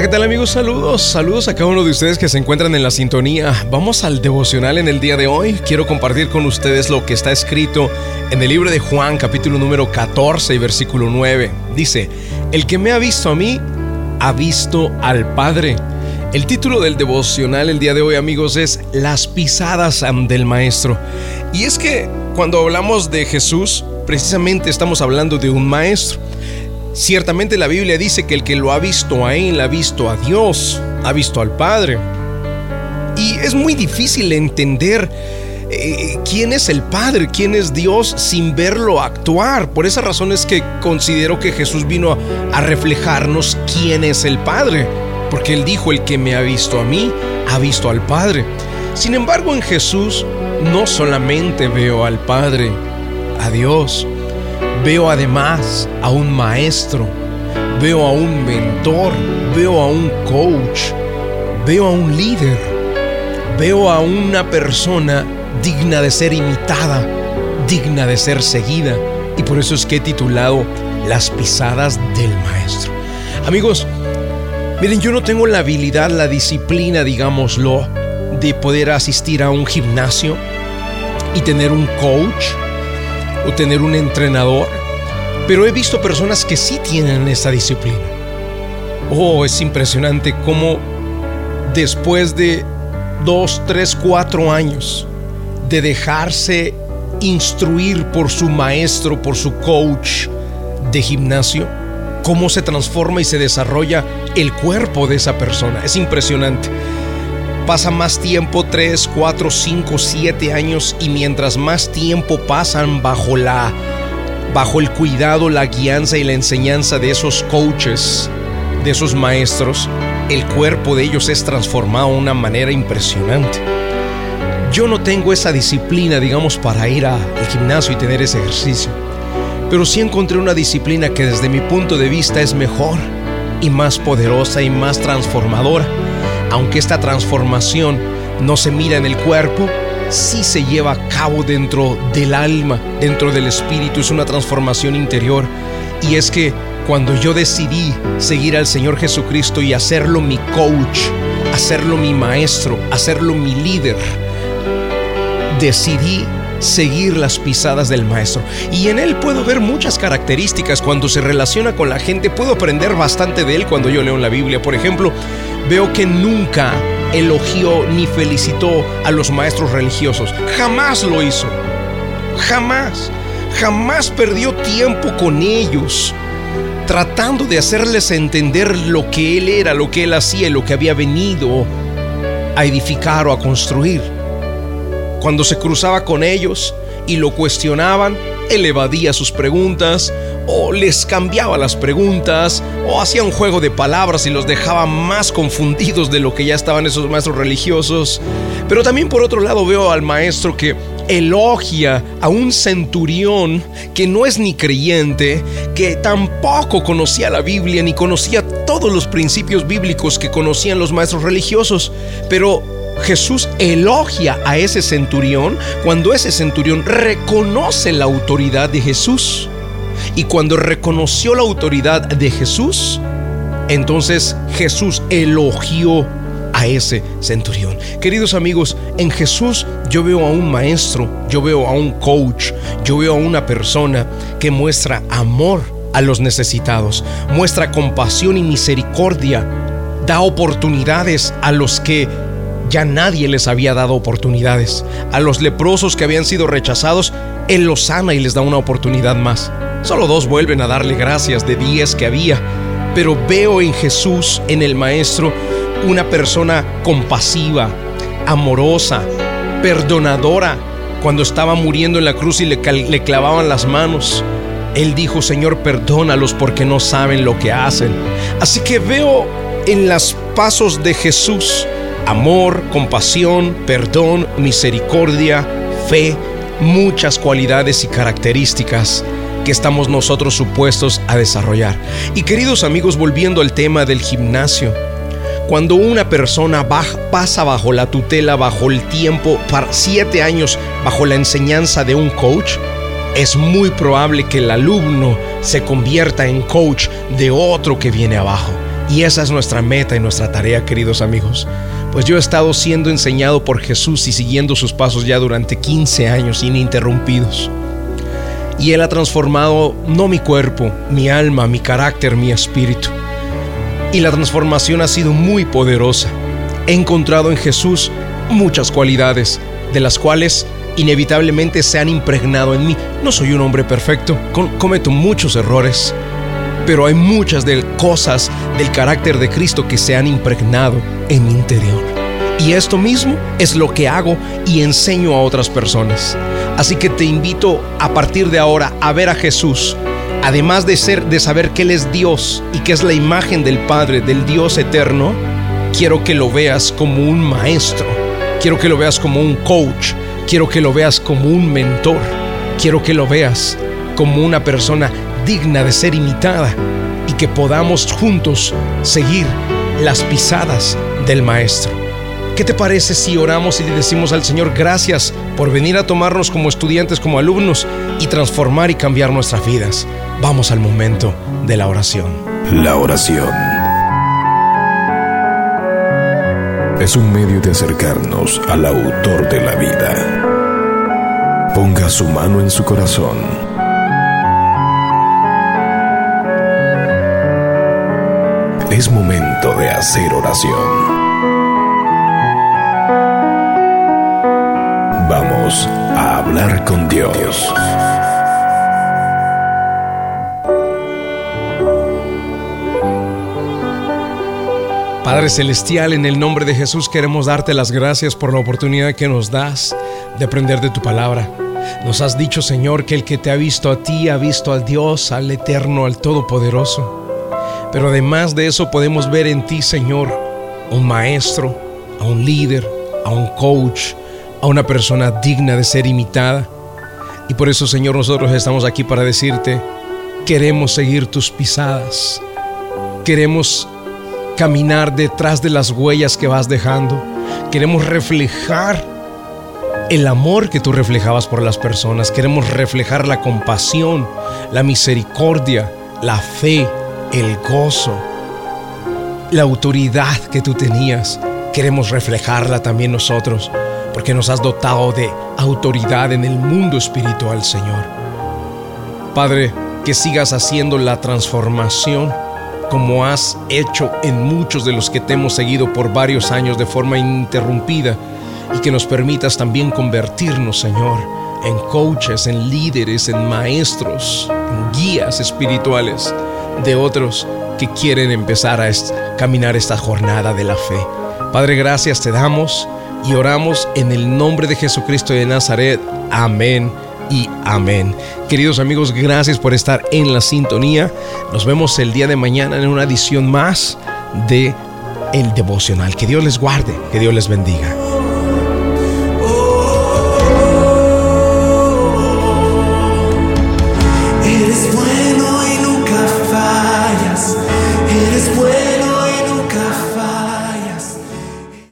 ¿qué tal amigos? Saludos, saludos a cada uno de ustedes que se encuentran en la sintonía. Vamos al devocional en el día de hoy. Quiero compartir con ustedes lo que está escrito en el libro de Juan, capítulo número 14 y versículo 9. Dice, el que me ha visto a mí, ha visto al Padre. El título del devocional el día de hoy amigos es Las pisadas del Maestro. Y es que cuando hablamos de Jesús, precisamente estamos hablando de un maestro. Ciertamente la Biblia dice que el que lo ha visto a Él ha visto a Dios, ha visto al Padre. Y es muy difícil entender eh, quién es el Padre, quién es Dios sin verlo actuar. Por esa razón es que considero que Jesús vino a reflejarnos quién es el Padre. Porque Él dijo, el que me ha visto a mí, ha visto al Padre. Sin embargo, en Jesús no solamente veo al Padre, a Dios, Veo además a un maestro, veo a un mentor, veo a un coach, veo a un líder, veo a una persona digna de ser imitada, digna de ser seguida. Y por eso es que he titulado Las pisadas del maestro. Amigos, miren, yo no tengo la habilidad, la disciplina, digámoslo, de poder asistir a un gimnasio y tener un coach o tener un entrenador, pero he visto personas que sí tienen esa disciplina. Oh, es impresionante cómo después de dos, tres, cuatro años de dejarse instruir por su maestro, por su coach de gimnasio, cómo se transforma y se desarrolla el cuerpo de esa persona. Es impresionante pasa más tiempo, 3, 4, 5, 7 años, y mientras más tiempo pasan bajo la bajo el cuidado, la guianza y la enseñanza de esos coaches, de esos maestros, el cuerpo de ellos es transformado de una manera impresionante. Yo no tengo esa disciplina, digamos, para ir al gimnasio y tener ese ejercicio, pero sí encontré una disciplina que desde mi punto de vista es mejor y más poderosa y más transformadora aunque esta transformación no se mira en el cuerpo, sí se lleva a cabo dentro del alma, dentro del espíritu, es una transformación interior. Y es que cuando yo decidí seguir al Señor Jesucristo y hacerlo mi coach, hacerlo mi maestro, hacerlo mi líder, decidí seguir las pisadas del maestro. Y en él puedo ver muchas características. Cuando se relaciona con la gente, puedo aprender bastante de él cuando yo leo en la Biblia. Por ejemplo, veo que nunca elogió ni felicitó a los maestros religiosos. Jamás lo hizo. Jamás. Jamás perdió tiempo con ellos tratando de hacerles entender lo que él era, lo que él hacía, lo que había venido a edificar o a construir. Cuando se cruzaba con ellos y lo cuestionaban, él evadía sus preguntas o les cambiaba las preguntas o hacía un juego de palabras y los dejaba más confundidos de lo que ya estaban esos maestros religiosos. Pero también por otro lado veo al maestro que elogia a un centurión que no es ni creyente, que tampoco conocía la Biblia ni conocía todos los principios bíblicos que conocían los maestros religiosos, pero Jesús elogia a ese centurión cuando ese centurión reconoce la autoridad de Jesús. Y cuando reconoció la autoridad de Jesús, entonces Jesús elogió a ese centurión. Queridos amigos, en Jesús yo veo a un maestro, yo veo a un coach, yo veo a una persona que muestra amor a los necesitados, muestra compasión y misericordia, da oportunidades a los que ya nadie les había dado oportunidades. A los leprosos que habían sido rechazados, Él los sana y les da una oportunidad más. Solo dos vuelven a darle gracias de diez que había. Pero veo en Jesús, en el Maestro, una persona compasiva, amorosa, perdonadora. Cuando estaba muriendo en la cruz y le, le clavaban las manos, Él dijo, Señor, perdónalos porque no saben lo que hacen. Así que veo en los pasos de Jesús amor, compasión, perdón, misericordia, fe, muchas cualidades y características que estamos nosotros supuestos a desarrollar. Y queridos amigos, volviendo al tema del gimnasio, cuando una persona pasa bajo la tutela, bajo el tiempo, para siete años bajo la enseñanza de un coach, es muy probable que el alumno se convierta en coach de otro que viene abajo. Y esa es nuestra meta y nuestra tarea, queridos amigos. Pues yo he estado siendo enseñado por Jesús y siguiendo sus pasos ya durante 15 años ininterrumpidos. Y Él ha transformado no mi cuerpo, mi alma, mi carácter, mi espíritu. Y la transformación ha sido muy poderosa. He encontrado en Jesús muchas cualidades, de las cuales inevitablemente se han impregnado en mí. No soy un hombre perfecto, cometo muchos errores, pero hay muchas de cosas del carácter de Cristo que se han impregnado en mi interior. Y esto mismo es lo que hago y enseño a otras personas. Así que te invito a partir de ahora a ver a Jesús, además de ser de saber que él es Dios y que es la imagen del Padre, del Dios eterno, quiero que lo veas como un maestro, quiero que lo veas como un coach, Quiero que lo veas como un mentor. Quiero que lo veas como una persona digna de ser imitada y que podamos juntos seguir las pisadas del Maestro. ¿Qué te parece si oramos y le decimos al Señor gracias por venir a tomarnos como estudiantes, como alumnos y transformar y cambiar nuestras vidas? Vamos al momento de la oración. La oración es un medio de acercarnos al autor de la vida Ponga su mano en su corazón. Es momento de hacer oración. A hablar con Dios. Padre Celestial, en el nombre de Jesús queremos darte las gracias por la oportunidad que nos das de aprender de tu palabra. Nos has dicho, Señor, que el que te ha visto a ti ha visto al Dios, al Eterno, al Todopoderoso. Pero además de eso podemos ver en ti, Señor, un maestro, a un líder, a un coach, a una persona digna de ser imitada. Y por eso, Señor, nosotros estamos aquí para decirte, queremos seguir tus pisadas. Queremos caminar detrás de las huellas que vas dejando. Queremos reflejar el amor que tú reflejabas por las personas. Queremos reflejar la compasión, la misericordia, la fe, el gozo, la autoridad que tú tenías. Queremos reflejarla también nosotros, porque nos has dotado de autoridad en el mundo espiritual, Señor. Padre, que sigas haciendo la transformación como has hecho en muchos de los que te hemos seguido por varios años de forma ininterrumpida y que nos permitas también convertirnos, Señor, en coaches, en líderes, en maestros, en guías espirituales de otros que quieren empezar a caminar esta jornada de la fe. Padre, gracias te damos y oramos en el nombre de Jesucristo de Nazaret. Amén y amén. Queridos amigos, gracias por estar en la sintonía. Nos vemos el día de mañana en una edición más de El Devocional. Que Dios les guarde, que Dios les bendiga.